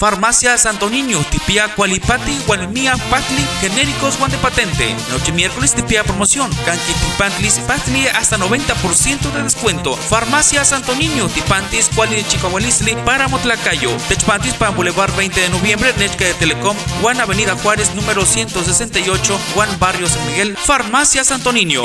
Farmacia Santo Niño, tipia Cualipati, Guanemia, Patli, genéricos Juan de patente. Noche miércoles tipia promoción, Canqui Tipantlis, Patli hasta 90% de descuento. Farmacia Santo Niño, Tipantis, Cuali Chicahualisli, para Motlacayo. Techpantis para Boulevard 20 de noviembre, Nechca de Telecom, Juan Avenida Juárez, número 168, Juan Barrio San Miguel, Farmacia Santo Niño.